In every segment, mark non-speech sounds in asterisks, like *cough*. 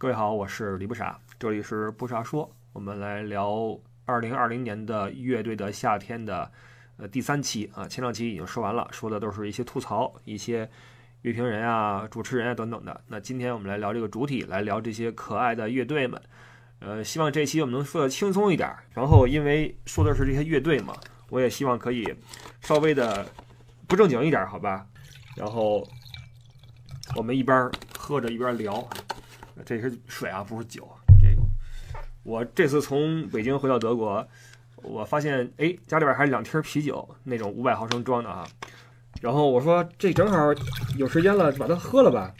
各位好，我是李不傻，这里是不傻说，我们来聊二零二零年的乐队的夏天的呃第三期啊，前两期已经说完了，说的都是一些吐槽，一些乐评人啊、主持人啊等等的。那今天我们来聊这个主体，来聊这些可爱的乐队们。呃，希望这期我们能说的轻松一点。然后因为说的是这些乐队嘛，我也希望可以稍微的不正经一点，好吧？然后我们一边喝着一边聊。这是水啊，不是酒。这个，我这次从北京回到德国，我发现，哎，家里边还有两听啤酒，那种五百毫升装的啊。然后我说，这正好有时间了，就把它喝了吧。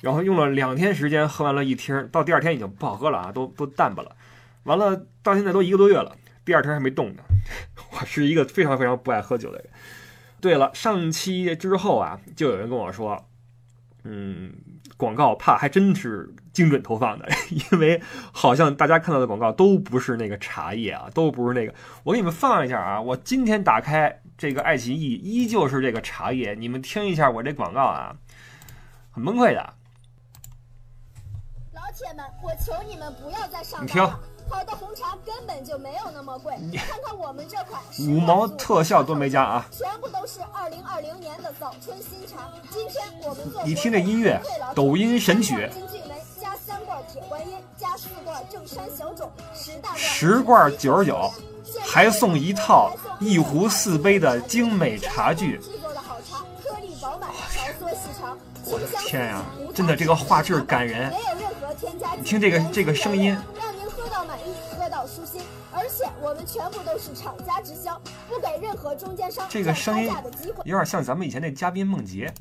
然后用了两天时间喝完了一听，到第二天已经不好喝了啊，都都淡吧了。完了，到现在都一个多月了，第二天还没动呢。*laughs* 我是一个非常非常不爱喝酒的人。对了，上期之后啊，就有人跟我说，嗯。广告怕还真是精准投放的，*laughs* 因为好像大家看到的广告都不是那个茶叶啊，都不是那个。我给你们放一下啊，我今天打开这个爱奇艺，依旧是这个茶叶。你们听一下我这广告啊，很崩溃的。老铁们，我求你们不要再上你听。好的红茶根本就没有那么贵，看看我们这款五毛特效都没加啊，全部都是二零二零年的早春新茶。今天我们做你听这音乐，抖音神曲。金骏眉加三罐铁观音加四罐正山小种，十大十罐九十九，还送一套一壶四杯的精美茶具。制作的好茶，颗粒饱满，条索细长。我的天呀，真的这个画质感人。没有任何添加剂。你听这个这个声音。全部都是厂家直销，不给任何中间商这个声音有点像咱们以前那嘉宾梦洁。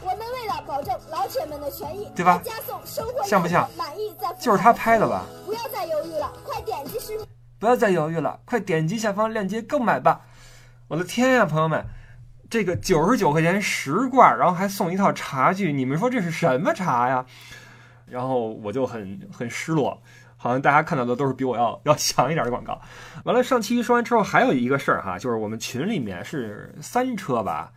我们为了保证老铁们的权益，对吧？加送收获像不像？满意再就是他拍的吧？不要再犹豫了，快点击视频！不要再犹豫了，快点击下方链接购买吧！我的天呀，朋友们，这个九十九块钱十罐，然后还送一套茶具，你们说这是什么茶呀？然后我就很很失落。好像大家看到的都是比我要要强一点的广告。完了，上期说完之后，还有一个事儿哈，就是我们群里面是三车吧，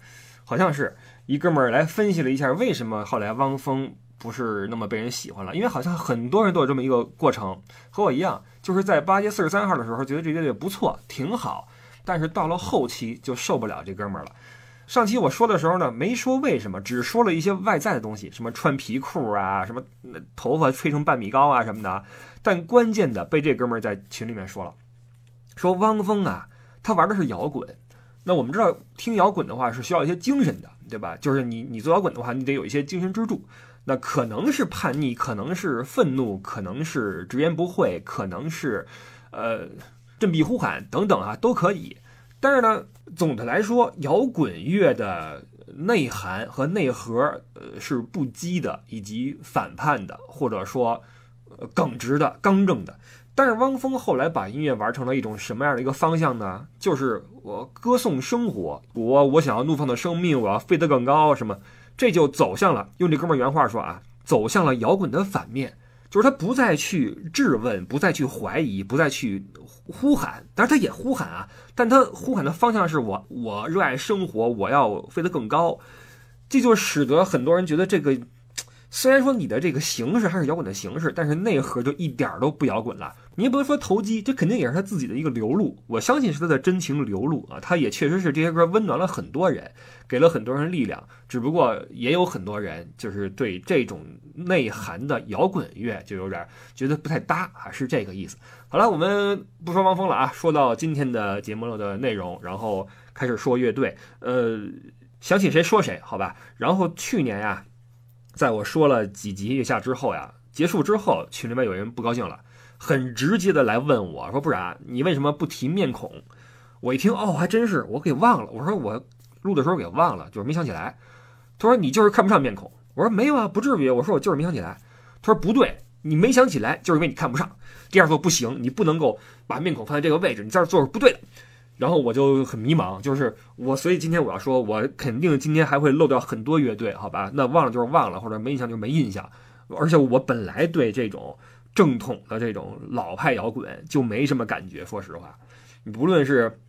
好像是一哥们儿来分析了一下为什么后来汪峰不是那么被人喜欢了。因为好像很多人都有这么一个过程，和我一样，就是在八街四十三号的时候觉得这乐队不错，挺好，但是到了后期就受不了这哥们儿了。上期我说的时候呢，没说为什么，只说了一些外在的东西，什么穿皮裤啊，什么头发吹成半米高啊什么的。但关键的被这哥们儿在群里面说了，说汪峰啊，他玩的是摇滚。那我们知道，听摇滚的话是需要一些精神的，对吧？就是你你做摇滚的话，你得有一些精神支柱。那可能是叛逆，可能是愤怒，可能是直言不讳，可能是呃振臂呼喊等等啊，都可以。但是呢，总的来说，摇滚乐的内涵和内核，呃，是不羁的，以及反叛的，或者说，呃，耿直的、刚正的。但是汪峰后来把音乐玩成了一种什么样的一个方向呢？就是我歌颂生活，我我想要怒放的生命，我要飞得更高，什么？这就走向了，用这哥们原话说啊，走向了摇滚的反面。就是他不再去质问，不再去怀疑，不再去呼喊，当然他也呼喊啊，但他呼喊的方向是我，我热爱生活，我要飞得更高，这就使得很多人觉得这个。虽然说你的这个形式还是摇滚的形式，但是内核就一点都不摇滚了。你也不能说投机，这肯定也是他自己的一个流露。我相信是他的真情流露啊，他也确实是这些歌温暖了很多人，给了很多人力量。只不过也有很多人就是对这种内涵的摇滚乐就有点觉得不太搭啊，是这个意思。好了，我们不说汪峰了啊，说到今天的节目的内容，然后开始说乐队。呃，想起谁说谁，好吧。然后去年呀。在我说了几集月下之后呀，结束之后，群里面有人不高兴了，很直接的来问我说：“不然你为什么不提面孔？”我一听，哦，还真是，我给忘了。我说我录的时候给忘了，就是没想起来。他说你就是看不上面孔。我说没有啊，不至于。我说我就是没想起来。他说不对，你没想起来就是因为你看不上。第二座不行，你不能够把面孔放在这个位置，你在这做是不对的。然后我就很迷茫，就是我，所以今天我要说，我肯定今天还会漏掉很多乐队，好吧？那忘了就是忘了，或者没印象就没印象。而且我本来对这种正统的这种老派摇滚就没什么感觉，说实话。你不论是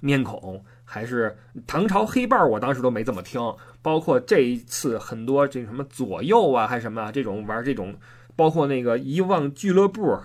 面孔，还是唐朝黑豹，我当时都没怎么听。包括这一次很多这什么左右啊，还是什么这种玩这种，包括那个遗忘俱乐部，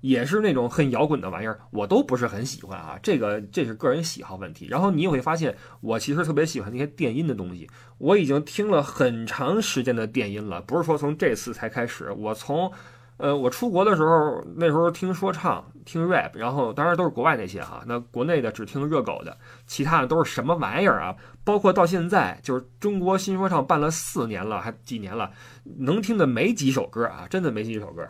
也是那种很摇滚的玩意儿，我都不是很喜欢啊。这个这是个人喜好问题。然后你也会发现，我其实特别喜欢那些电音的东西。我已经听了很长时间的电音了，不是说从这次才开始。我从呃，我出国的时候，那时候听说唱，听 rap，然后当然都是国外那些哈，那国内的只听热狗的，其他的都是什么玩意儿啊？包括到现在，就是中国新说唱办了四年了，还几年了，能听的没几首歌啊，真的没几首歌。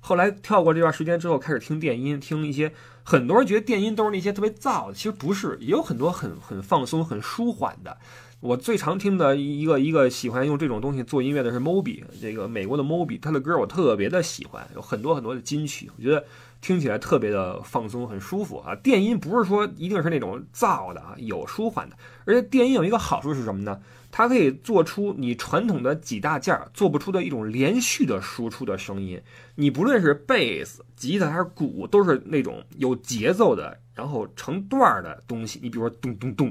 后来跳过这段时间之后，开始听电音，听一些很多人觉得电音都是那些特别燥的，其实不是，也有很多很很放松、很舒缓的。我最常听的一个一个喜欢用这种东西做音乐的是 Moby，这个美国的 Moby，他的歌我特别的喜欢，有很多很多的金曲，我觉得听起来特别的放松，很舒服啊。电音不是说一定是那种燥的啊，有舒缓的，而且电音有一个好处是什么呢？它可以做出你传统的几大件做不出的一种连续的输出的声音。你不论是贝斯、吉他还是鼓，都是那种有节奏的，然后成段儿的东西。你比如说咚咚咚。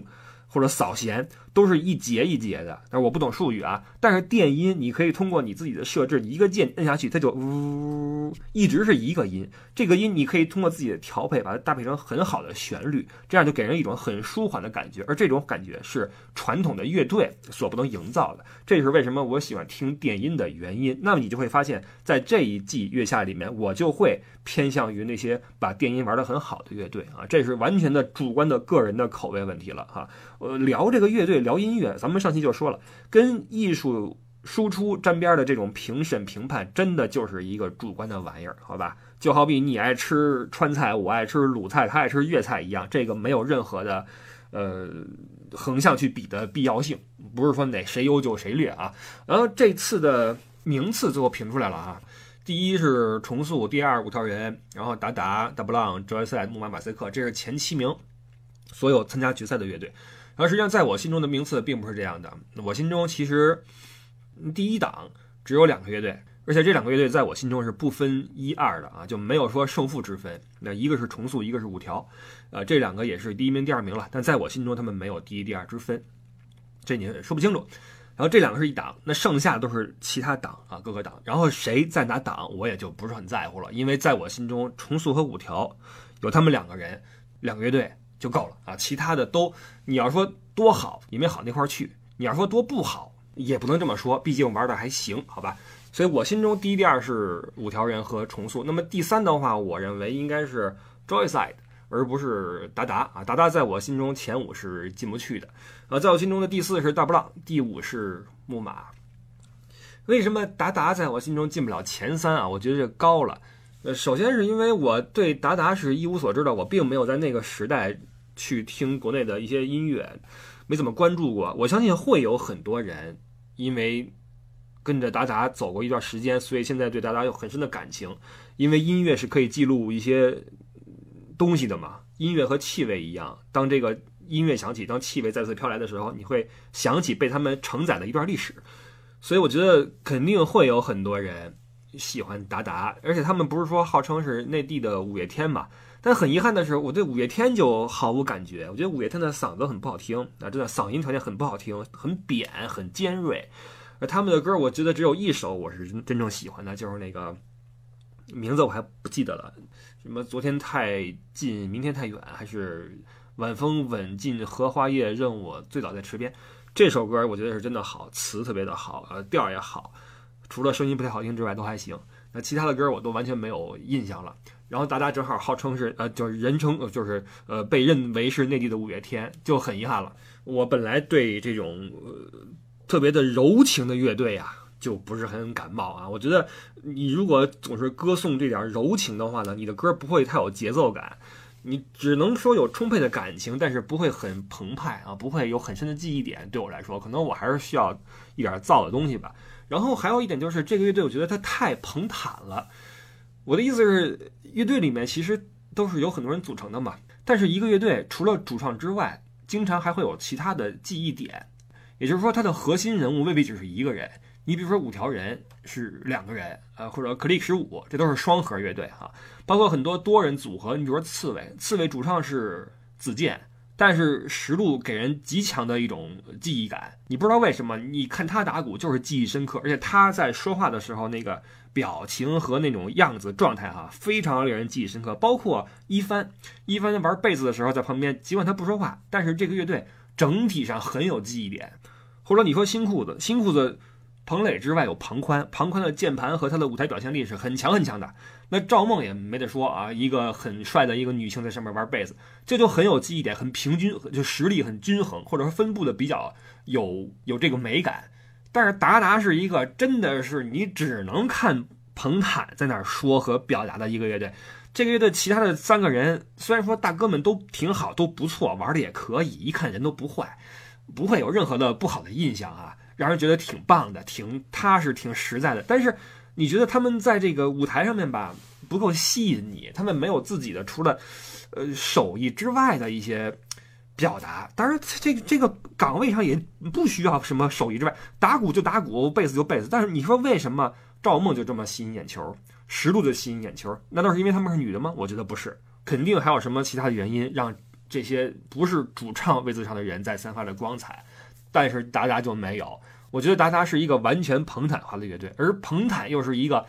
或者扫弦都是一节一节的，但是我不懂术语啊。但是电音你可以通过你自己的设置，一个键摁下去，它就呜，一直是一个音。这个音你可以通过自己的调配，把它搭配成很好的旋律，这样就给人一种很舒缓的感觉。而这种感觉是传统的乐队所不能营造的。这是为什么我喜欢听电音的原因。那么你就会发现，在这一季月下里面，我就会偏向于那些把电音玩得很好的乐队啊。这是完全的主观的个人的口味问题了哈。呃，聊这个乐队，聊音乐，咱们上期就说了，跟艺术输出沾边的这种评审评判，真的就是一个主观的玩意儿，好吧？就好比你爱吃川菜，我爱吃鲁菜，他爱吃粤菜一样，这个没有任何的，呃，横向去比的必要性，不是说哪谁优就谁劣啊。然后这次的名次最后评出来了啊，第一是重塑，第二五条人，然后达达、大布朗、哲赛、木马、马赛克，这是前七名，所有参加决赛的乐队。而实际上，在我心中的名次并不是这样的。我心中其实第一档只有两个乐队，而且这两个乐队在我心中是不分一二的啊，就没有说胜负之分。那一个是重塑，一个是五条，呃，这两个也是第一名、第二名了。但在我心中，他们没有第一、第二之分，这你说不清楚。然后这两个是一档，那剩下都是其他档啊，各个档。然后谁在哪档，我也就不是很在乎了，因为在我心中，重塑和五条有他们两个人，两个乐队。就够了啊！其他的都，你要说多好也没好那块儿去，你要说多不好也不能这么说，毕竟玩的还行，好吧？所以我心中第一、第二是五条人和重塑，那么第三的话，我认为应该是 Joyside，而不是达达啊！达达在我心中前五是进不去的，呃，在我心中的第四是大波浪，第五是木马。为什么达达在我心中进不了前三啊？我觉得这高了。呃，首先是因为我对达达是一无所知的，我并没有在那个时代去听国内的一些音乐，没怎么关注过。我相信会有很多人因为跟着达达走过一段时间，所以现在对达达有很深的感情。因为音乐是可以记录一些东西的嘛，音乐和气味一样，当这个音乐响起，当气味再次飘来的时候，你会想起被他们承载的一段历史。所以我觉得肯定会有很多人。喜欢达达，而且他们不是说号称是内地的五月天嘛？但很遗憾的是，我对五月天就毫无感觉。我觉得五月天的嗓子很不好听啊，真的嗓音条件很不好听，很扁，很尖锐。而他们的歌，我觉得只有一首我是真正喜欢的，就是那个名字我还不记得了，什么昨天太近，明天太远，还是晚风吻尽荷花叶，任我醉倒在池边。这首歌我觉得是真的好，词特别的好，呃，调也好。除了声音不太好听之外，都还行。那其他的歌我都完全没有印象了。然后大家正好号称是呃，就是人称就是呃，被认为是内地的五月天，就很遗憾了。我本来对这种呃特别的柔情的乐队啊，就不是很感冒啊。我觉得你如果总是歌颂这点柔情的话呢，你的歌不会太有节奏感，你只能说有充沛的感情，但是不会很澎湃啊，不会有很深的记忆点。对我来说，可能我还是需要一点燥的东西吧。然后还有一点就是，这个乐队我觉得它太捧坦了。我的意思是，乐队里面其实都是有很多人组成的嘛。但是一个乐队除了主唱之外，经常还会有其他的记忆点。也就是说，它的核心人物未必只是一个人。你比如说五条人是两个人，呃，或者 Click 十五，这都是双核乐队哈。包括很多多人组合，你比如说刺猬，刺猬主唱是子健，但是石路给人极强的一种记忆感，你不知道为什么，你看他打鼓就是记忆深刻，而且他在说话的时候那个表情和那种样子状态哈，非常令人记忆深刻。包括一帆，一帆玩贝斯的时候在旁边，尽管他不说话，但是这个乐队整体上很有记忆点。或者你说新裤子，新裤子。彭磊之外有庞宽，庞宽的键盘和他的舞台表现力是很强很强的。那赵梦也没得说啊，一个很帅的一个女性在上面玩贝斯，这就很有记忆点，很平均，就实力很均衡，或者说分布的比较有有这个美感。但是达达是一个真的是你只能看彭坦在那儿说和表达的一个乐队。这个乐队其他的三个人虽然说大哥们都挺好，都不错，玩的也可以，一看人都不坏，不会有任何的不好的印象啊。让人觉得挺棒的，挺踏实，挺实在的。但是，你觉得他们在这个舞台上面吧，不够吸引你。他们没有自己的除了，呃，手艺之外的一些表达。当然，这个这个岗位上也不需要什么手艺之外，打鼓就打鼓，贝斯就贝斯。但是你说为什么赵梦就这么吸引眼球，石路就吸引眼球？难道是因为他们是女的吗？我觉得不是，肯定还有什么其他的原因，让这些不是主唱位子上的人在散发着光彩。但是达达就没有，我觉得达达是一个完全彭坦化的乐队，而彭坦又是一个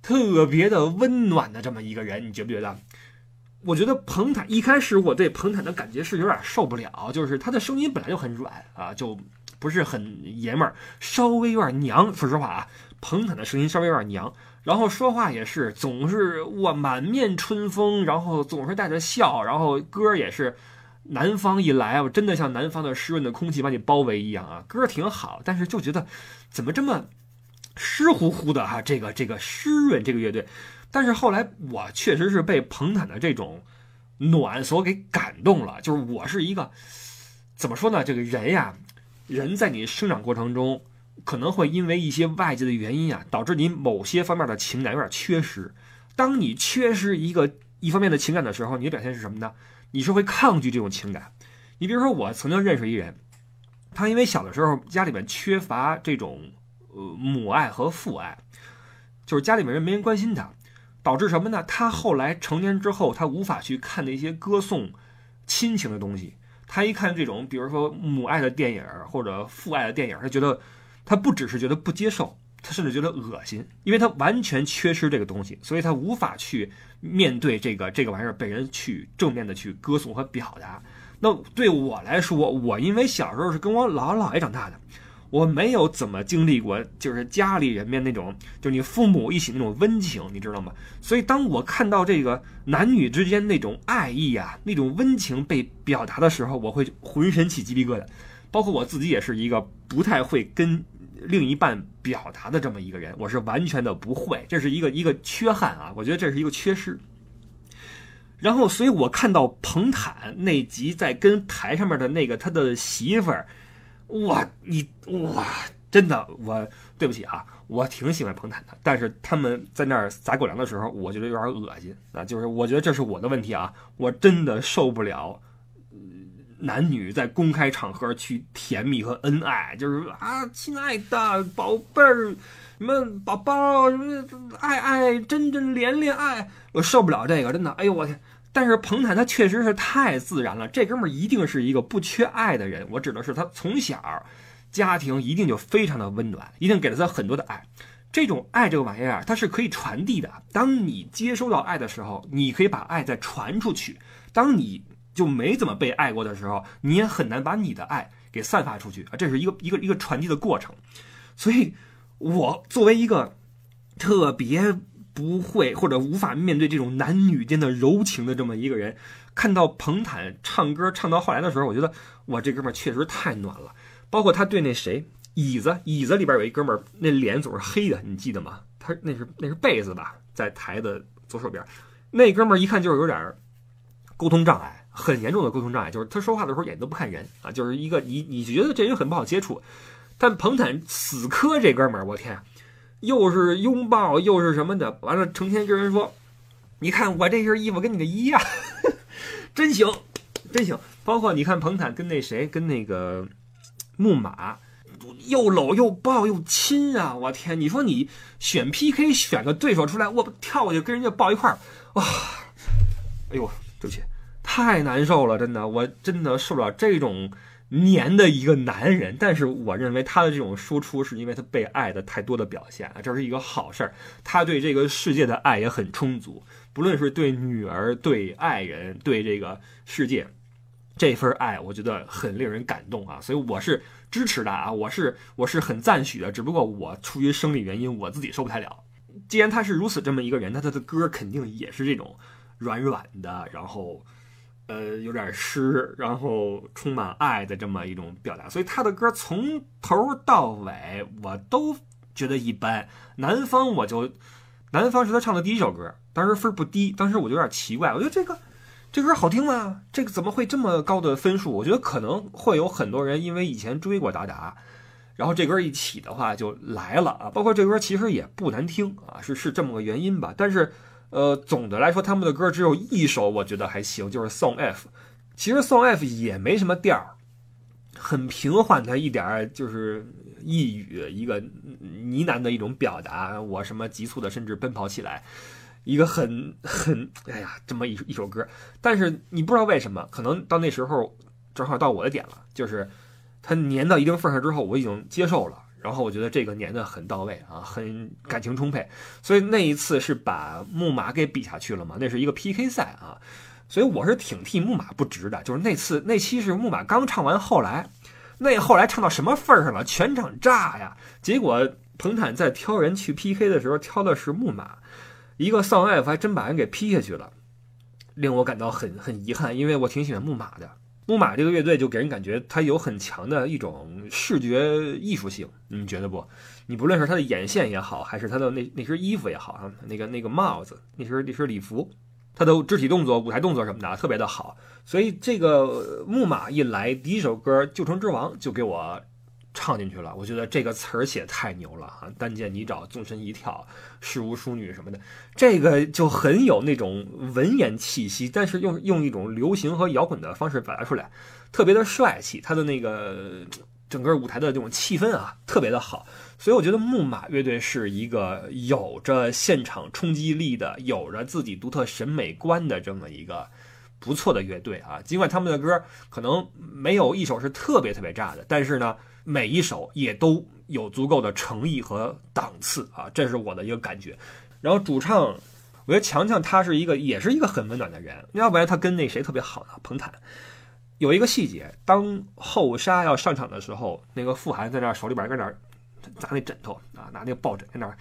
特别的温暖的这么一个人，你觉不觉得？我觉得彭坦一开始我对彭坦的感觉是有点受不了，就是他的声音本来就很软啊，就不是很爷们儿，稍微有点娘。说实话啊，彭坦的声音稍微有点娘，然后说话也是总是哇满面春风，然后总是带着笑，然后歌也是。南方一来啊，真的像南方的湿润的空气把你包围一样啊，歌挺好，但是就觉得怎么这么湿乎乎的哈？这个这个湿润这个乐队，但是后来我确实是被彭坦的这种暖所给感动了。就是我是一个怎么说呢？这个人呀，人在你生长过程中可能会因为一些外界的原因啊，导致你某些方面的情感有点缺失。当你缺失一个一方面的情感的时候，你的表现是什么呢？你是会抗拒这种情感，你比如说我曾经认识一人，他因为小的时候家里面缺乏这种呃母爱和父爱，就是家里面人没人关心他，导致什么呢？他后来成年之后，他无法去看那些歌颂亲情的东西，他一看这种比如说母爱的电影或者父爱的电影，他觉得他不只是觉得不接受。他甚至觉得恶心，因为他完全缺失这个东西，所以他无法去面对这个这个玩意儿被人去正面的去歌颂和表达。那对我来说，我因为小时候是跟我姥姥姥爷长大的，我没有怎么经历过就是家里人面那种，就你父母一起那种温情，你知道吗？所以当我看到这个男女之间那种爱意啊，那种温情被表达的时候，我会浑身起鸡皮疙瘩。包括我自己也是一个不太会跟。另一半表达的这么一个人，我是完全的不会，这是一个一个缺憾啊，我觉得这是一个缺失。然后，所以我看到彭坦那集在跟台上面的那个他的媳妇儿，哇，你哇，真的，我对不起啊，我挺喜欢彭坦的，但是他们在那儿撒狗粮的时候，我觉得有点恶心啊，就是我觉得这是我的问题啊，我真的受不了。男女在公开场合去甜蜜和恩爱，就是啊，亲爱的宝贝儿，什么宝宝，什么爱爱，真真连连爱，我受不了这个，真的，哎呦我天！但是彭坦他确实是太自然了，这哥们儿一定是一个不缺爱的人。我指的是他从小家庭一定就非常的温暖，一定给了他很多的爱。这种爱这个玩意儿，它是可以传递的。当你接收到爱的时候，你可以把爱再传出去。当你就没怎么被爱过的时候，你也很难把你的爱给散发出去啊！这是一个一个一个传递的过程。所以，我作为一个特别不会或者无法面对这种男女间的柔情的这么一个人，看到彭坦唱歌唱到后来的时候，我觉得我，这哥们儿确实太暖了。包括他对那谁椅子椅子里边有一哥们儿，那脸总是黑的，你记得吗？他那是那是被子吧，在台的左手边，那哥们儿一看就是有点沟通障碍。很严重的沟通障碍，就是他说话的时候眼睛都不看人啊，就是一个你你觉得这人很不好接触，但彭坦死磕这哥们儿，我天，又是拥抱又是什么的，完了成天跟人说，你看我这身衣服跟你的一样，*laughs* 真行，真行。包括你看彭坦跟那谁跟那个木马，又搂又抱又亲啊，我天，你说你选 PK 选个对手出来，我跳过去跟人家抱一块儿，哇，哎呦，对不起。太难受了，真的，我真的受不了这种黏的一个男人。但是我认为他的这种输出是因为他被爱的太多的表现啊，这是一个好事儿。他对这个世界的爱也很充足，不论是对女儿、对爱人、对这个世界，这份爱我觉得很令人感动啊。所以我是支持的啊，我是我是很赞许的。只不过我出于生理原因，我自己受不太了。既然他是如此这么一个人，那他的歌肯定也是这种软软的，然后。呃，有点湿，然后充满爱的这么一种表达，所以他的歌从头到尾我都觉得一般。南方我就，南方是他唱的第一首歌，当时分不低，当时我就有点奇怪，我觉得这个这歌好听吗？这个怎么会这么高的分数？我觉得可能会有很多人因为以前追过达达，然后这歌一起的话就来了啊。包括这歌其实也不难听啊，是是这么个原因吧，但是。呃，总的来说，他们的歌只有一首我觉得还行，就是《Song F》。其实《Song F》也没什么调儿，很平缓的一点儿，就是一语一个呢喃的一种表达。我什么急促的，甚至奔跑起来，一个很很哎呀，这么一一首歌。但是你不知道为什么，可能到那时候正好到我的点了，就是他粘到一定份上之后，我已经接受了。然后我觉得这个粘的很到位啊，很感情充沛，所以那一次是把木马给比下去了嘛，那是一个 PK 赛啊，所以我是挺替木马不值的。就是那次那期是木马刚唱完，后来那后来唱到什么份儿上了，全场炸呀！结果彭坦在挑人去 PK 的时候挑的是木马，一个丧爱还真把人给劈下去了，令我感到很很遗憾，因为我挺喜欢木马的。木马这个乐队就给人感觉它有很强的一种视觉艺术性，你觉得不？你不论是他的眼线也好，还是他的那那身衣服也好啊，那个那个帽子，那身那身礼服，他的肢体动作、舞台动作什么的特别的好。所以这个木马一来，第一首歌《旧城之王》就给我。唱进去了，我觉得这个词儿写太牛了啊！单见你找，纵身一跳，世无淑女什么的，这个就很有那种文言气息，但是用用一种流行和摇滚的方式表达出来，特别的帅气。他的那个整个舞台的这种气氛啊，特别的好。所以我觉得木马乐队是一个有着现场冲击力的、有着自己独特审美观的这么一个不错的乐队啊。尽管他们的歌可能没有一首是特别特别炸的，但是呢。每一首也都有足够的诚意和档次啊，这是我的一个感觉。然后主唱，我觉得强强他是一个，也是一个很温暖的人。要不然他跟那谁特别好呢？彭坦。有一个细节，当后沙要上场的时候，那个傅寒在那手里边搁那砸那枕头啊，拿那个抱枕在那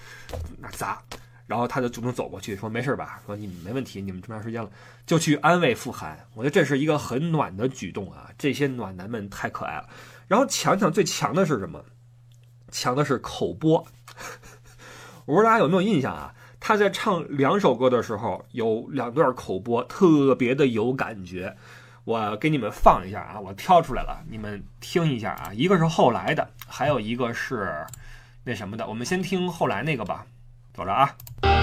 那砸，然后他就主动走过去说：“没事吧？说你们没问题，你们这么长时间了，就去安慰傅寒。”我觉得这是一个很暖的举动啊，这些暖男们太可爱了。然后强强最强的是什么？强的是口播。*laughs* 我不知道大家有没有印象啊？他在唱两首歌的时候，有两段口播，特别的有感觉。我给你们放一下啊，我挑出来了，你们听一下啊。一个是后来的，还有一个是那什么的。我们先听后来那个吧，走着啊。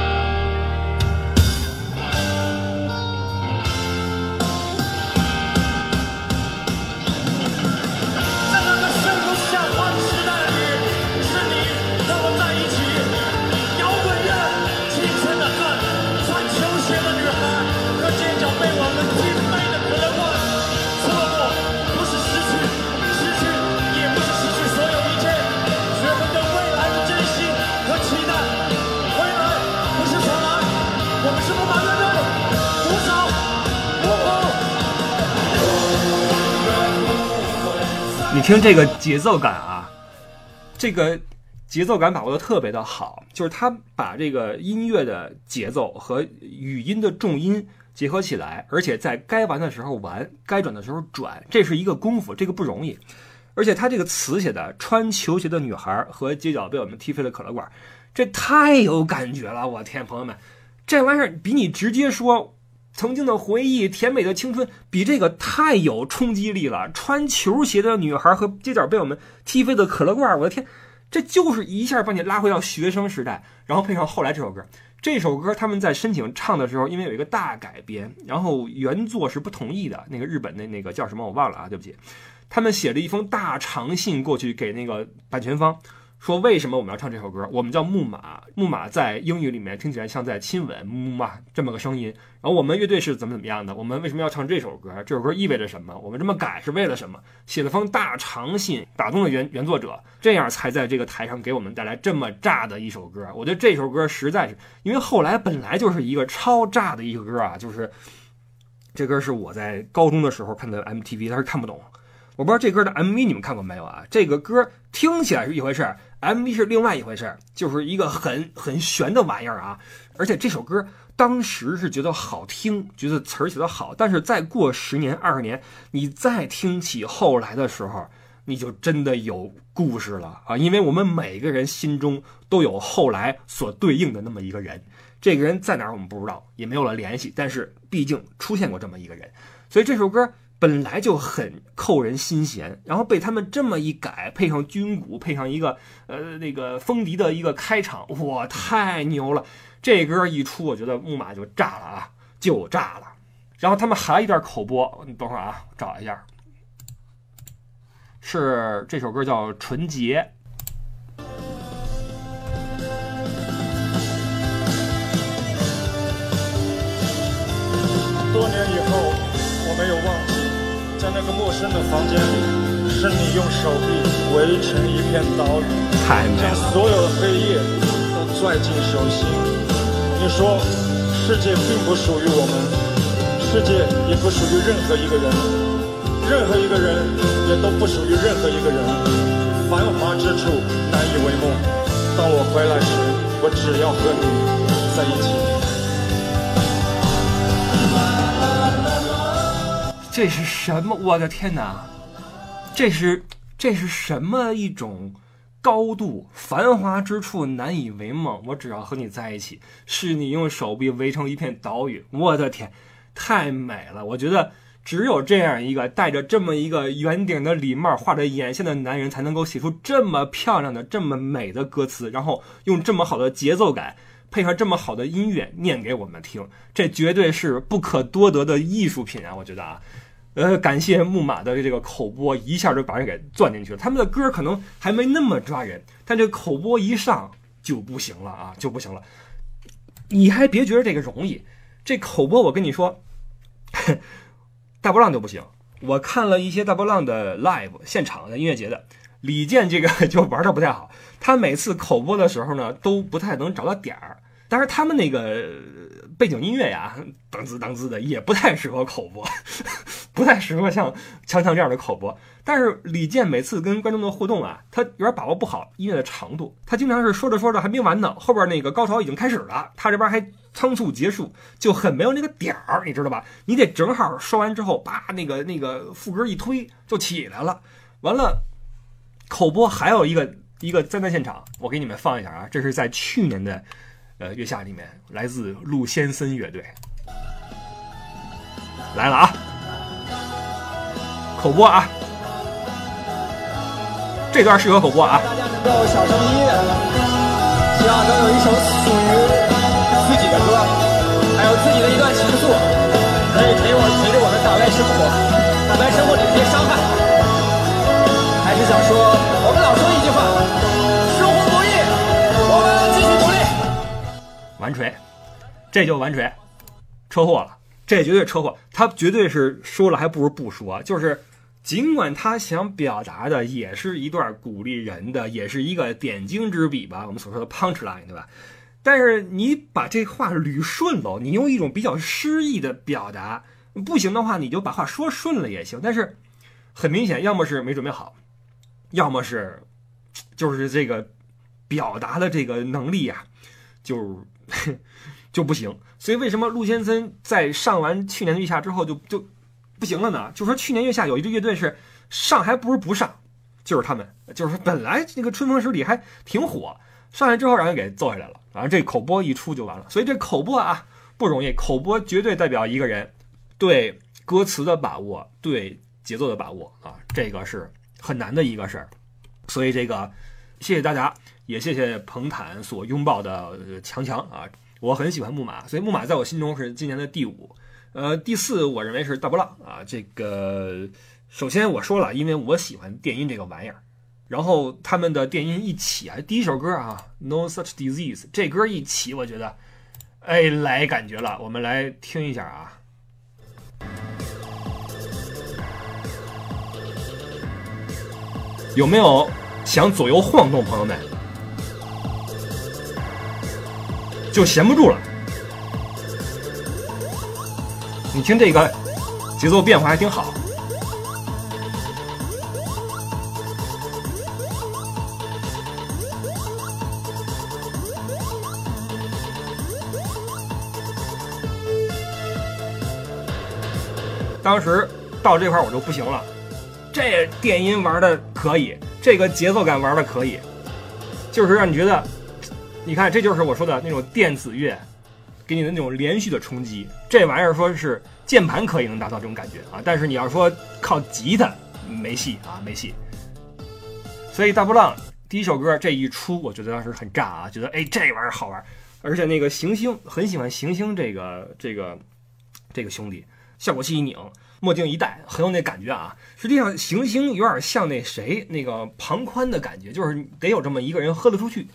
听这个节奏感啊，这个节奏感把握的特别的好，就是他把这个音乐的节奏和语音的重音结合起来，而且在该玩的时候玩，该转的时候转，这是一个功夫，这个不容易。而且他这个词写的“穿球鞋的女孩和街角被我们踢飞的可乐罐”，这太有感觉了！我天，朋友们，这玩意儿比你直接说。曾经的回忆，甜美的青春，比这个太有冲击力了。穿球鞋的女孩和街角被我们踢飞的可乐罐，我的天，这就是一下把你拉回到学生时代。然后配上后来这首歌，这首歌他们在申请唱的时候，因为有一个大改编，然后原作是不同意的。那个日本的那个叫什么我忘了啊，对不起。他们写了一封大长信过去给那个版权方，说为什么我们要唱这首歌？我们叫木马，木马在英语里面听起来像在亲吻，木马这么个声音。然后我们乐队是怎么怎么样的？我们为什么要唱这首歌？这首歌意味着什么？我们这么改是为了什么？写了封大长信，打动了原原作者，这样才在这个台上给我们带来这么炸的一首歌。我觉得这首歌实在是，因为后来本来就是一个超炸的一个歌啊，就是这歌是我在高中的时候看的 MTV，但是看不懂。我不知道这歌的 MV 你们看过没有啊？这个歌听起来是一回事儿，MV 是另外一回事儿，就是一个很很玄的玩意儿啊。而且这首歌当时是觉得好听，觉得词儿写得好，但是再过十年二十年，你再听起后来的时候，你就真的有故事了啊！因为我们每个人心中都有后来所对应的那么一个人，这个人在哪儿我们不知道，也没有了联系，但是毕竟出现过这么一个人，所以这首歌。本来就很扣人心弦，然后被他们这么一改，配上军鼓，配上一个呃那个风笛的一个开场，哇，太牛了！这歌一出，我觉得木马就炸了啊，就炸了。然后他们还一段口播，你等会儿啊，找一下，是这首歌叫《纯洁》。多年以后，在那个陌生的房间里，是你用手臂围成一片岛屿，将所有的黑夜都拽进手心。你说，世界并不属于我们，世界也不属于任何一个人，任何一个人也都不属于任何一个人。繁华之处难以为梦。当我回来时，我只要和你在一起。这是什么？我的天哪！这是这是什么一种高度？繁华之处难以为梦。我只要和你在一起，是你用手臂围成一片岛屿。我的天，太美了！我觉得只有这样一个戴着这么一个圆顶的礼帽、画着眼线的男人，才能够写出这么漂亮的、这么美的歌词，然后用这么好的节奏感，配合这么好的音乐念给我们听。这绝对是不可多得的艺术品啊！我觉得啊。呃，感谢木马的这个口播，一下就把人给钻进去了。他们的歌可能还没那么抓人，但这口播一上就不行了啊，就不行了。你还别觉得这个容易，这口播我跟你说，*laughs* 大波浪就不行。我看了一些大波浪的 live 现场的音乐节的，李健这个 *laughs* 就玩的不太好。他每次口播的时候呢，都不太能找到点儿。但是他们那个背景音乐呀，当滋当滋的，也不太适合口播，*laughs* 不太适合像强强这样的口播。但是李健每次跟观众的互动啊，他有点把握不好音乐的长度，他经常是说着说着还没完呢，后边那个高潮已经开始了，他这边还仓促结束，就很没有那个点儿，你知道吧？你得正好说完之后，叭，那个那个副歌一推就起来了。完了，口播还有一个一个灾难现场，我给你们放一下啊，这是在去年的。呃，月下里面来自陆先森乐队来了啊，口播啊，这段适合口播啊。大家能够小声音乐，希望能有一首属于自己的歌，还有自己的一段情愫，可以陪我陪着我们打败生活，打败生活里的一些伤害。还是想说，完锤，这就完锤，车祸了，这绝对车祸。他绝对是说了，还不如不说。就是尽管他想表达的也是一段鼓励人的，也是一个点睛之笔吧，我们所说的 punch line，对吧？但是你把这话捋顺了，你用一种比较诗意的表达，不行的话，你就把话说顺了也行。但是很明显，要么是没准备好，要么是就是这个表达的这个能力呀，就。*laughs* 就不行，所以为什么陆先森在上完去年的月下之后就就不行了呢？就说去年月下有一支乐队是上还不如不上，就是他们，就是本来那个春风十里还挺火，上来之后让人给揍下来了，然后这口播一出就完了。所以这口播啊不容易，口播绝对代表一个人对歌词的把握，对节奏的把握啊，这个是很难的一个事儿。所以这个谢谢大家。也谢谢彭坦所拥抱的强强啊！我很喜欢木马，所以木马在我心中是今年的第五。呃，第四我认为是大波浪啊。这个首先我说了，因为我喜欢电音这个玩意儿，然后他们的电音一起啊，第一首歌啊，No Such Disease，这歌一起，我觉得，哎，来感觉了，我们来听一下啊。有没有想左右晃动，朋友们？就闲不住了。你听这个节奏变化还挺好。当时到这块我就不行了，这电音玩的可以，这个节奏感玩的可以，就是让你觉得，你看这就是我说的那种电子乐给你的那种连续的冲击。这玩意儿说是键盘可以能达到这种感觉啊，但是你要说靠吉他没戏啊，没戏。所以大波浪第一首歌这一出，我觉得当时很炸啊，觉得哎这玩意儿好玩，而且那个行星很喜欢行星这个这个这个兄弟。效果器一拧，墨镜一戴，很有那感觉啊。实际上，行星有点像那谁那个庞宽的感觉，就是得有这么一个人喝得出去，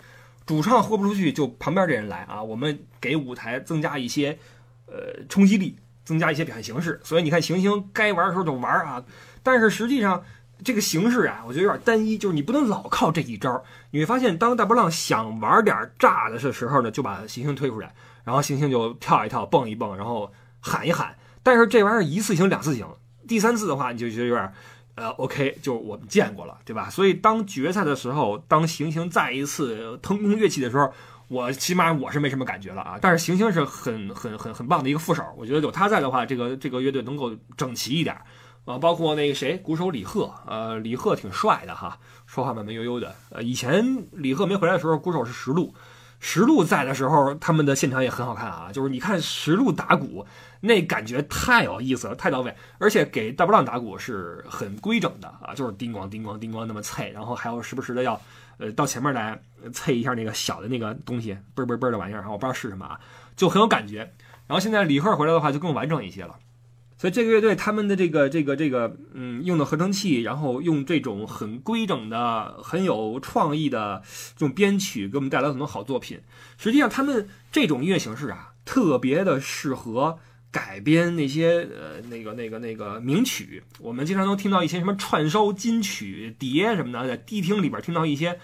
主唱豁不出去，就旁边这人来啊。我们给舞台增加一些呃冲击力，增加一些表现形式。所以你看，行星该玩的时候就玩啊。但是实际上这个形式啊，我觉得有点单一，就是你不能老靠这一招。你会发现，当大波浪想玩点炸的时候呢，就把行星推出来，然后行星就跳一跳，蹦一蹦，然后喊一喊。但是这玩意儿一次行两次行，第三次的话你就觉得有点，呃，OK，就我们见过了，对吧？所以当决赛的时候，当行星再一次腾空跃起的时候，我起码我是没什么感觉了啊。但是行星是很很很很棒的一个副手，我觉得有他在的话，这个这个乐队能够整齐一点啊。包括那个谁，鼓手李贺，呃，李贺挺帅的哈，说话慢慢悠悠的。呃，以前李贺没回来的时候，鼓手是石路。石路在的时候，他们的现场也很好看啊。就是你看石路打鼓，那感觉太有意思了，太到位。而且给大波浪打鼓是很规整的啊，就是叮咣叮咣叮咣那么脆，然后还要时不时的要，呃，到前面来脆一下那个小的那个东西，嘣嘣嘣的玩意儿，我不知道是什么啊，就很有感觉。然后现在李贺回来的话，就更完整一些了。所以这个乐队他们的这个这个这个嗯用的合成器，然后用这种很规整的、很有创意的这种编曲，给我们带来很多好作品。实际上，他们这种音乐形式啊，特别的适合改编那些呃那个那个那个名曲。我们经常能听到一些什么串烧金曲碟什么的，在迪厅里边听到一些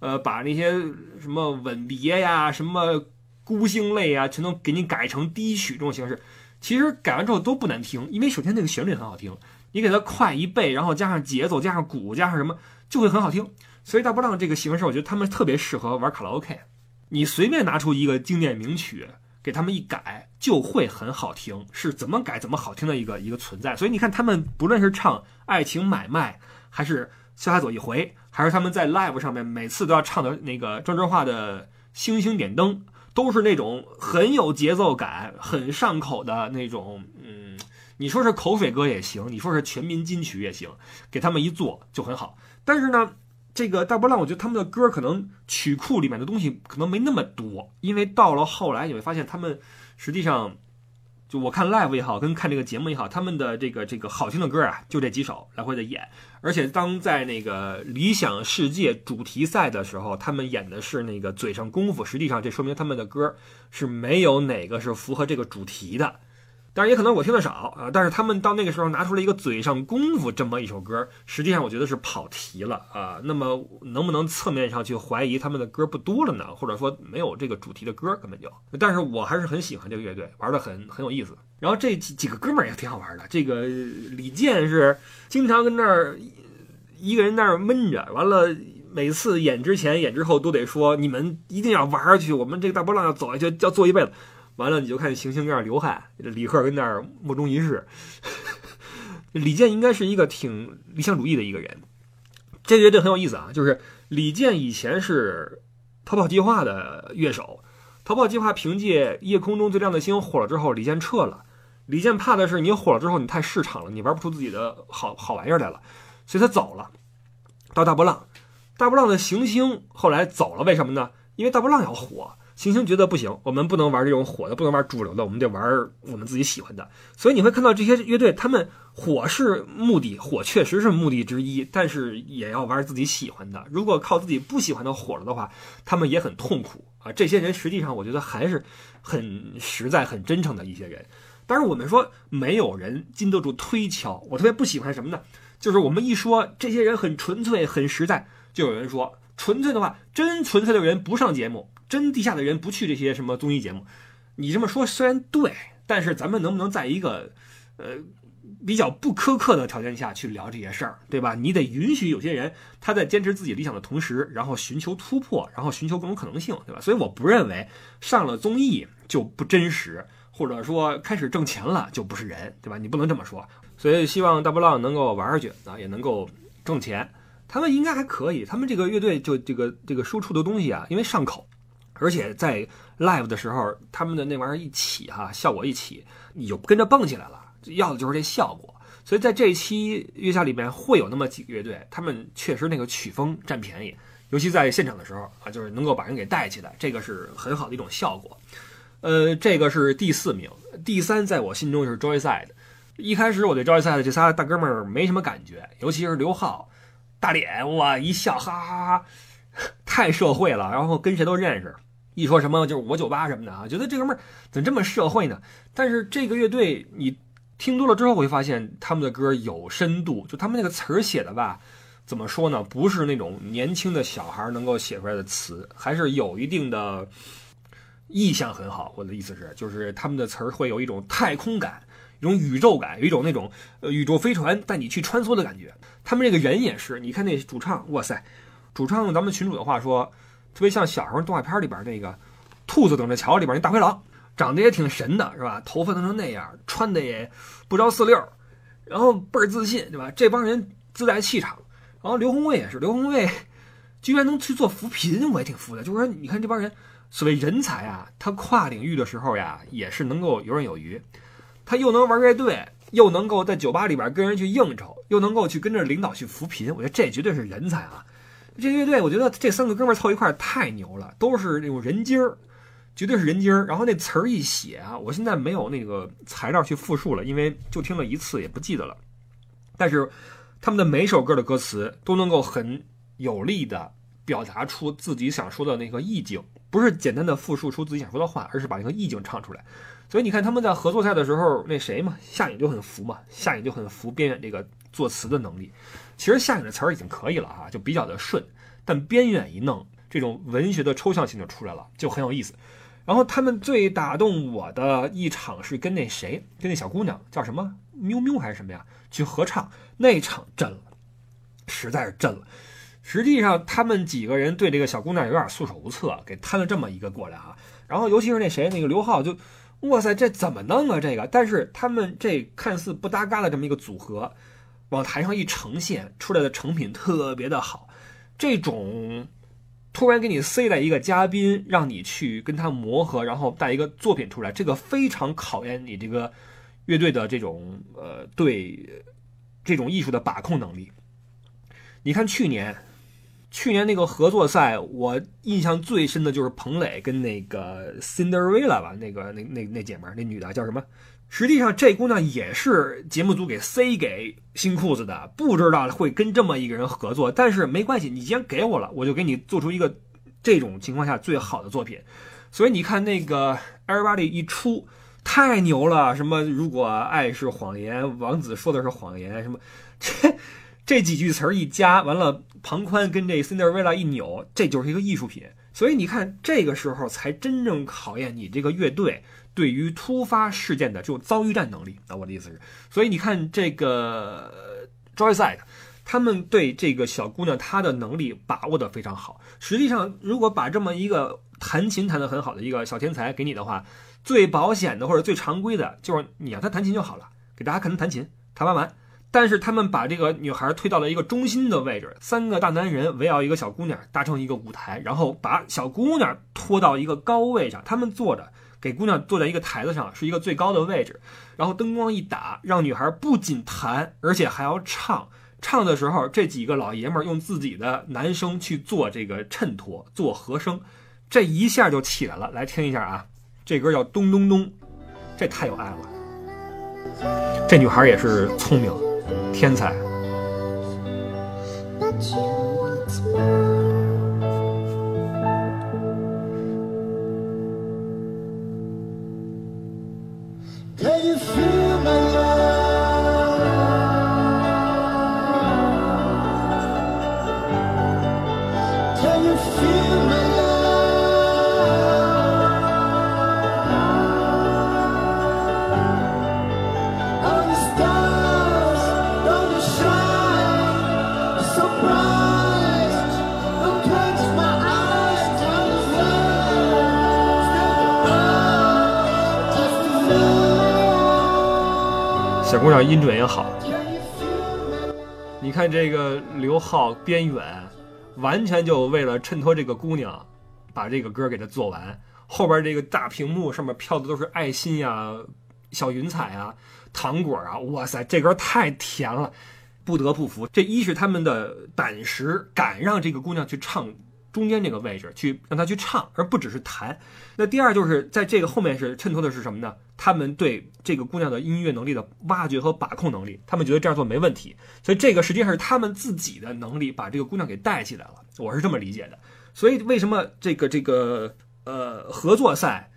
呃把那些什么吻别呀、什么孤星泪啊，全都给你改成低曲这种形式。其实改完之后都不难听，因为首先那个旋律很好听，你给它快一倍，然后加上节奏，加上鼓，加上什么，就会很好听。所以大波浪这个形式，我觉得他们特别适合玩卡拉 OK。你随便拿出一个经典名曲给他们一改，就会很好听，是怎么改怎么好听的一个一个存在。所以你看他们不论是唱《爱情买卖》，还是《潇洒走一回》，还是他们在 live 上面每次都要唱的那个郑智化的《星星点灯》。都是那种很有节奏感、很上口的那种，嗯，你说是口水歌也行，你说是全民金曲也行，给他们一做就很好。但是呢，这个大波浪，我觉得他们的歌可能曲库里面的东西可能没那么多，因为到了后来你会发现他们实际上。就我看 live 也好，跟看这个节目也好，他们的这个这个好听的歌啊，就这几首来回的演。而且当在那个理想世界主题赛的时候，他们演的是那个嘴上功夫，实际上这说明他们的歌是没有哪个是符合这个主题的。当然也可能我听的少啊，但是他们到那个时候拿出了一个嘴上功夫这么一首歌，实际上我觉得是跑题了啊。那么能不能侧面上去怀疑他们的歌不多了呢？或者说没有这个主题的歌根本就？但是我还是很喜欢这个乐队，玩的很很有意思。然后这几几个哥们儿也挺好玩的。这个李健是经常跟那儿一个人那儿闷着，完了每次演之前演之后都得说你们一定要玩下去，我们这个大波浪要走下去，要做一辈子。完了，你就看行星跟那儿流汗，李贺跟那儿莫衷一是。*laughs* 李健应该是一个挺理想主义的一个人。这乐队很有意思啊，就是李健以前是逃跑计划的乐手，逃跑计划凭借《夜空中最亮的星》火了之后，李健撤了。李健怕的是你火了之后你太市场了，你玩不出自己的好好玩意儿来了，所以他走了，到大波浪。大波浪的行星后来走了，为什么呢？因为大波浪要火。星星觉得不行，我们不能玩这种火的，不能玩主流的，我们得玩我们自己喜欢的。所以你会看到这些乐队，他们火是目的，火确实是目的之一，但是也要玩自己喜欢的。如果靠自己不喜欢的火了的话，他们也很痛苦啊。这些人实际上，我觉得还是很实在、很真诚的一些人。但是我们说没有人经得住推敲，我特别不喜欢什么呢？就是我们一说这些人很纯粹、很实在，就有人说纯粹的话，真纯粹的人不上节目。真地下的人不去这些什么综艺节目，你这么说虽然对，但是咱们能不能在一个呃比较不苛刻的条件下去聊这些事儿，对吧？你得允许有些人他在坚持自己理想的同时，然后寻求突破，然后寻求各种可能性，对吧？所以我不认为上了综艺就不真实，或者说开始挣钱了就不是人，对吧？你不能这么说。所以希望大波浪能够玩下去啊，也能够挣钱。他们应该还可以，他们这个乐队就这个这个输出的东西啊，因为上口。而且在 live 的时候，他们的那玩意儿一起哈，效果一起，你就跟着蹦起来了。要的就是这效果。所以在这一期月下里面会有那么几个乐队，他们确实那个曲风占便宜，尤其在现场的时候啊，就是能够把人给带起来，这个是很好的一种效果。呃，这个是第四名，第三在我心中是 Joyside。一开始我对 Joyside 这仨大哥们儿没什么感觉，尤其是刘浩，大脸哇一笑哈哈哈，太社会了，然后跟谁都认识。一说什么就是我酒吧什么的啊，觉得这哥们儿怎么这么社会呢？但是这个乐队你听多了之后，会发现他们的歌有深度，就他们那个词儿写的吧，怎么说呢？不是那种年轻的小孩能够写出来的词，还是有一定的意象很好。我的意思是，就是他们的词儿会有一种太空感，一种宇宙感，有一种那种呃宇宙飞船带你去穿梭的感觉。他们这个人也是，你看那主唱，哇塞，主唱用咱们群主的话说。特别像小时候动画片里边那个《兔子等着瞧》里边那大灰狼，长得也挺神的，是吧？头发弄成那样，穿的也不着四六，然后倍儿自信，对吧？这帮人自带气场。然后刘宏卫也是，刘宏卫居然能去做扶贫，我也挺服的。就是说，你看这帮人，所谓人才啊，他跨领域的时候呀，也是能够游刃有余。他又能玩乐队，又能够在酒吧里边跟人去应酬，又能够去跟着领导去扶贫，我觉得这绝对是人才啊！这乐队，我觉得这三个哥们凑一块太牛了，都是那种人精儿，绝对是人精儿。然后那词儿一写啊，我现在没有那个材料去复述了，因为就听了一次，也不记得了。但是他们的每首歌的歌词都能够很有力的表达出自己想说的那个意境，不是简单的复述出自己想说的话，而是把那个意境唱出来。所以你看他们在合作赛的时候，那谁嘛，夏颖就很服嘛，夏颖就很服边远这个作词的能力。其实夏颖的词儿已经可以了哈，就比较的顺，但边远一弄，这种文学的抽象性就出来了，就很有意思。然后他们最打动我的一场是跟那谁，跟那小姑娘叫什么喵喵还是什么呀，去合唱那场震了，实在是震了。实际上他们几个人对这个小姑娘有点束手无策，给摊了这么一个过来啊。然后尤其是那谁，那个刘浩就，哇塞，这怎么弄啊这个？但是他们这看似不搭嘎的这么一个组合。往台上一呈现出来的成品特别的好，这种突然给你塞了一个嘉宾，让你去跟他磨合，然后带一个作品出来，这个非常考验你这个乐队的这种呃对这种艺术的把控能力。你看去年，去年那个合作赛，我印象最深的就是彭磊跟那个 Cinderella 吧，那个那那那姐们儿，那女的叫什么？实际上，这姑娘也是节目组给塞给新裤子的，不知道会跟这么一个人合作。但是没关系，你既然给我了，我就给你做出一个这种情况下最好的作品。所以你看那个 Everybody 一出，太牛了！什么如果爱是谎言，王子说的是谎言，什么这这几句词儿一加，完了庞宽跟这 Cinderella 一扭，这就是一个艺术品。所以你看，这个时候才真正考验你这个乐队。对于突发事件的这种遭遇战能力啊，我的意思是，所以你看这个 Joyside，他们对这个小姑娘她的能力把握的非常好。实际上，如果把这么一个弹琴弹得很好的一个小天才给你的话，最保险的或者最常规的就是你让他弹琴就好了，给大家看他弹琴，弹完完。但是他们把这个女孩推到了一个中心的位置，三个大男人围绕一个小姑娘搭成一个舞台，然后把小姑娘拖到一个高位上，他们坐着。给姑娘坐在一个台子上，是一个最高的位置，然后灯光一打，让女孩不仅弹，而且还要唱。唱的时候，这几个老爷们儿用自己的男声去做这个衬托，做和声，这一下就起来了。来听一下啊，这歌叫《咚咚咚》，这太有爱了。这女孩也是聪明，天才。姑娘音准也好，你看这个刘浩边远，完全就为了衬托这个姑娘，把这个歌给她做完。后边这个大屏幕上面飘的都是爱心呀、小云彩啊、糖果啊，哇塞，这歌太甜了，不得不服。这一是他们的胆识，敢让这个姑娘去唱中间这个位置，去让她去唱，而不只是弹。那第二就是在这个后面是衬托的是什么呢？他们对这个姑娘的音乐能力的挖掘和把控能力，他们觉得这样做没问题，所以这个实际上是他们自己的能力把这个姑娘给带起来了，我是这么理解的。所以为什么这个这个呃合作赛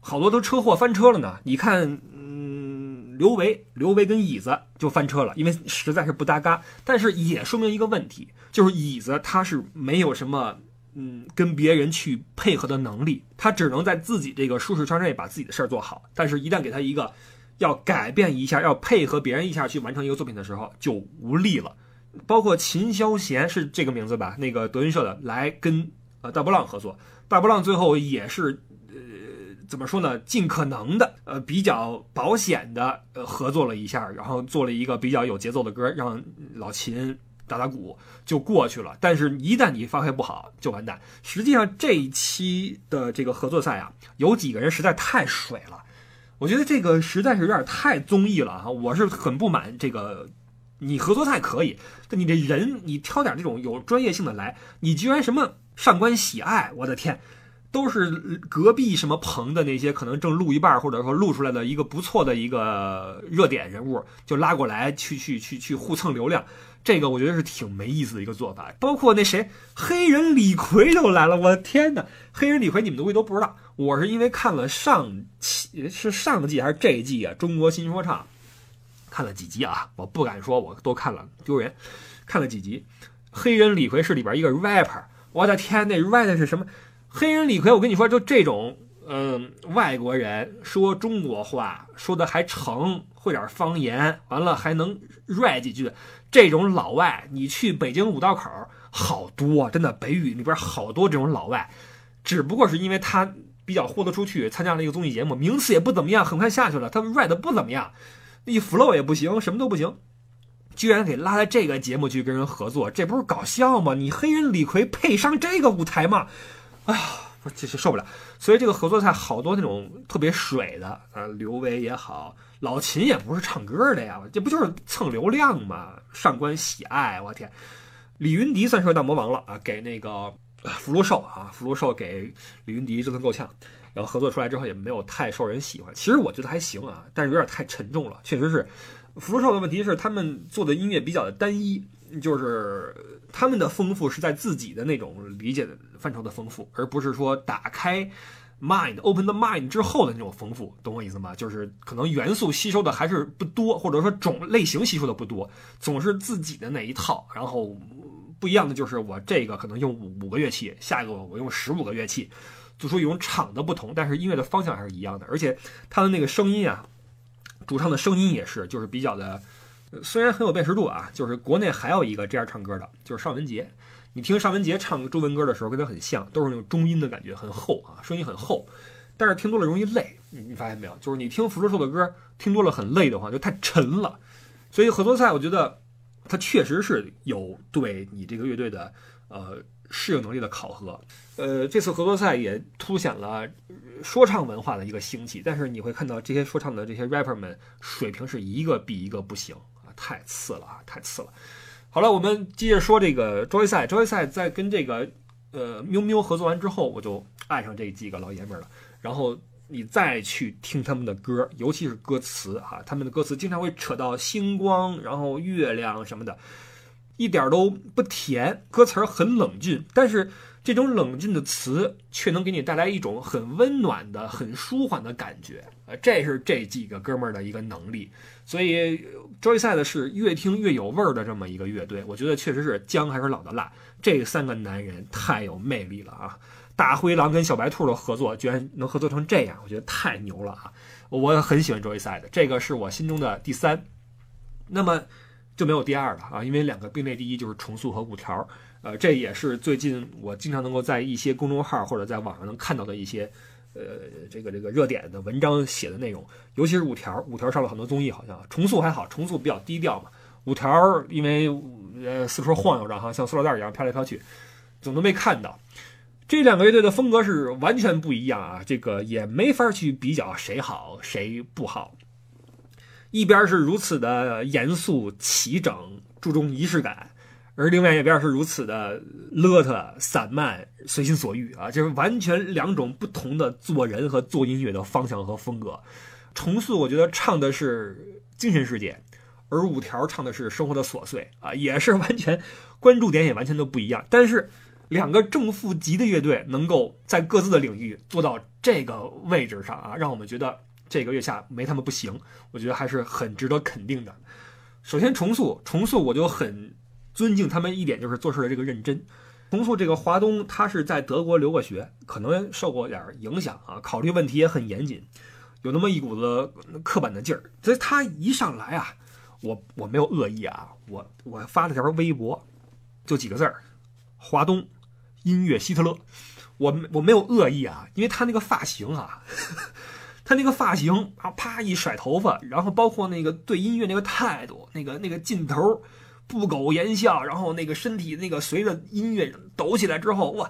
好多都车祸翻车了呢？你看，嗯，刘维刘维跟椅子就翻车了，因为实在是不搭嘎。但是也说明一个问题，就是椅子他是没有什么嗯跟别人去配合的能力，他只能在自己这个舒适圈内把自己的事儿做好。但是，一旦给他一个要改变一下，要配合别人一下去完成一个作品的时候，就无力了。包括秦霄贤是这个名字吧？那个德云社的来跟呃大波浪合作，大波浪最后也是呃怎么说呢？尽可能的呃比较保险的呃合作了一下，然后做了一个比较有节奏的歌，让老秦打打鼓就过去了。但是，一旦你发挥不好，就完蛋。实际上这一期的这个合作赛啊，有几个人实在太水了。我觉得这个实在是有点太综艺了哈，我是很不满这个。你合作赛可以，但你这人你挑点这种有专业性的来，你居然什么上官喜爱，我的天，都是隔壁什么棚的那些可能正录一半，或者说录出来的一个不错的一个热点人物，就拉过来去去去去互蹭流量，这个我觉得是挺没意思的一个做法。包括那谁黑人李逵都来了，我的天哪！黑人李逵你们都会都不知道，我是因为看了上期是上季还是这季啊，《中国新说唱》。看了几集啊？我不敢说我都看了，丢人。看了几集，黑人李逵是里边一个 rapper，我的天，那 rapper 是什么？黑人李逵，我跟你说，就这种，嗯，外国人说中国话说的还成，会点方言，完了还能 rap 几句，这种老外，你去北京五道口好多，真的，北语里边好多这种老外，只不过是因为他比较豁得出去，参加了一个综艺节目，名次也不怎么样，很快下去了，他 rap 的不怎么样。一 flow 也不行，什么都不行，居然给拉来这个节目去跟人合作，这不是搞笑吗？你黑人李逵配上这个舞台吗？*laughs* 哎呀，我这是受不了。所以这个合作赛好多那种特别水的，呃，刘维也好，老秦也不是唱歌的呀，这不就是蹭流量吗？上官喜爱，我天，李云迪算是大魔王了啊，给那个福禄寿啊，福禄寿给李云迪折腾够呛。然后合作出来之后也没有太受人喜欢，其实我觉得还行啊，但是有点太沉重了。确实是，福禄寿的问题是他们做的音乐比较的单一，就是他们的丰富是在自己的那种理解的范畴的丰富，而不是说打开 mind open the mind 之后的那种丰富，懂我意思吗？就是可能元素吸收的还是不多，或者说种类型吸收的不多，总是自己的那一套，然后不一样的就是我这个可能用五五个乐器，下一个我用十五个乐器。做出一种场的不同，但是音乐的方向还是一样的，而且他的那个声音啊，主唱的声音也是，就是比较的，虽然很有辨识度啊，就是国内还有一个这样唱歌的，就是尚雯婕。你听尚雯婕唱中文歌的时候，跟他很像，都是那种中音的感觉，很厚啊，声音很厚，但是听多了容易累。你你发现没有？就是你听福禄寿的歌，听多了很累的话，就太沉了。所以合作赛，我觉得它确实是有对你这个乐队的呃。适应能力的考核，呃，这次合作赛也凸显了说唱文化的一个兴起。但是你会看到这些说唱的这些 rapper 们水平是一个比一个不行啊，太次了啊，太次了。好了，我们接着说这个周围赛。周围赛在跟这个呃喵喵合作完之后，我就爱上这几个老爷们儿了。然后你再去听他们的歌，尤其是歌词啊，他们的歌词经常会扯到星光，然后月亮什么的，一点都不甜，歌词儿很冷峻，但是这种冷峻的词却能给你带来一种很温暖的、很舒缓的感觉。呃，这是这几个哥们儿的一个能力。所以 Joyside 是越听越有味儿的这么一个乐队，我觉得确实是姜还是老的辣。这三个男人太有魅力了啊！大灰狼跟小白兔的合作居然能合作成这样，我觉得太牛了啊！我很喜欢 Joyside，这个是我心中的第三。那么就没有第二了啊，因为两个并列第一就是重塑和五条。呃，这也是最近我经常能够在一些公众号或者在网上能看到的一些。呃，这个这个热点的文章写的内容，尤其是五条，五条上了很多综艺，好像重塑还好，重塑比较低调嘛。五条因为呃四处晃悠着哈，像塑料袋一样飘来飘去，总都没看到。这两个乐队的风格是完全不一样啊，这个也没法去比较谁好谁不好。一边是如此的严肃齐整，注重仪式感。而另外一边是如此的邋遢、散漫、随心所欲啊，就是完全两种不同的做人和做音乐的方向和风格。重塑我觉得唱的是精神世界，而五条唱的是生活的琐碎啊，也是完全关注点也完全都不一样。但是两个正负极的乐队能够在各自的领域做到这个位置上啊，让我们觉得这个月下没他们不行，我觉得还是很值得肯定的。首先重塑，重塑我就很。尊敬他们一点就是做事的这个认真。重塑这个华东，他是在德国留过学，可能受过点影响啊，考虑问题也很严谨，有那么一股子刻板的劲儿。所以他一上来啊，我我没有恶意啊，我我发了条微博，就几个字儿：华东音乐希特勒。我我没有恶意啊，因为他那个发型啊，*laughs* 他那个发型啊，啪一甩头发，然后包括那个对音乐那个态度，那个那个劲头儿。不苟言笑，然后那个身体那个随着音乐抖起来之后，哇，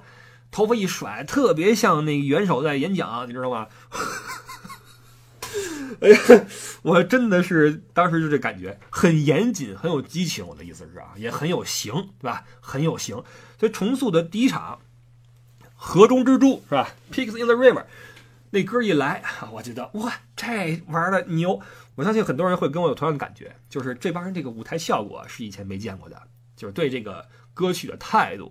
头发一甩，特别像那个元首在演讲，你知道吗？*laughs* 哎呀，我真的是当时就这感觉，很严谨，很有激情。我的意思是啊，也很有型，对吧？很有型。所以重塑的第一场，河中之珠是吧？Pigs in the River，那歌一来，我觉得哇，这玩的牛。我相信很多人会跟我有同样的感觉，就是这帮人这个舞台效果是以前没见过的，就是对这个歌曲的态度，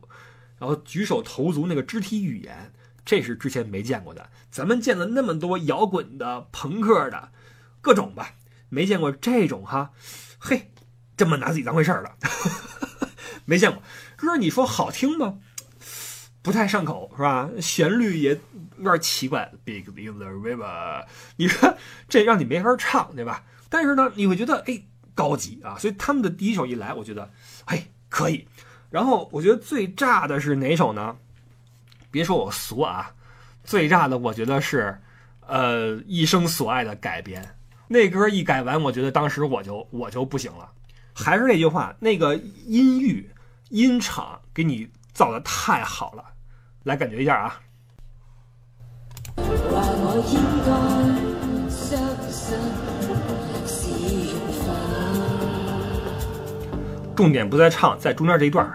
然后举手投足那个肢体语言，这是之前没见过的。咱们见了那么多摇滚的、朋克的，各种吧，没见过这种哈，嘿，这么拿自己当回事儿的，*laughs* 没见过。歌你说好听吗？不太上口是吧？旋律也有点奇怪。Big in the river，你说这让你没法唱，对吧？但是呢，你会觉得哎高级啊。所以他们的第一首一来，我觉得哎可以。然后我觉得最炸的是哪首呢？别说我俗啊，最炸的我觉得是呃一生所爱的改编。那歌一改完，我觉得当时我就我就不行了。还是那句话，那个音域音场给你造的太好了。来感觉一下啊！重点不在唱，在中间这一段。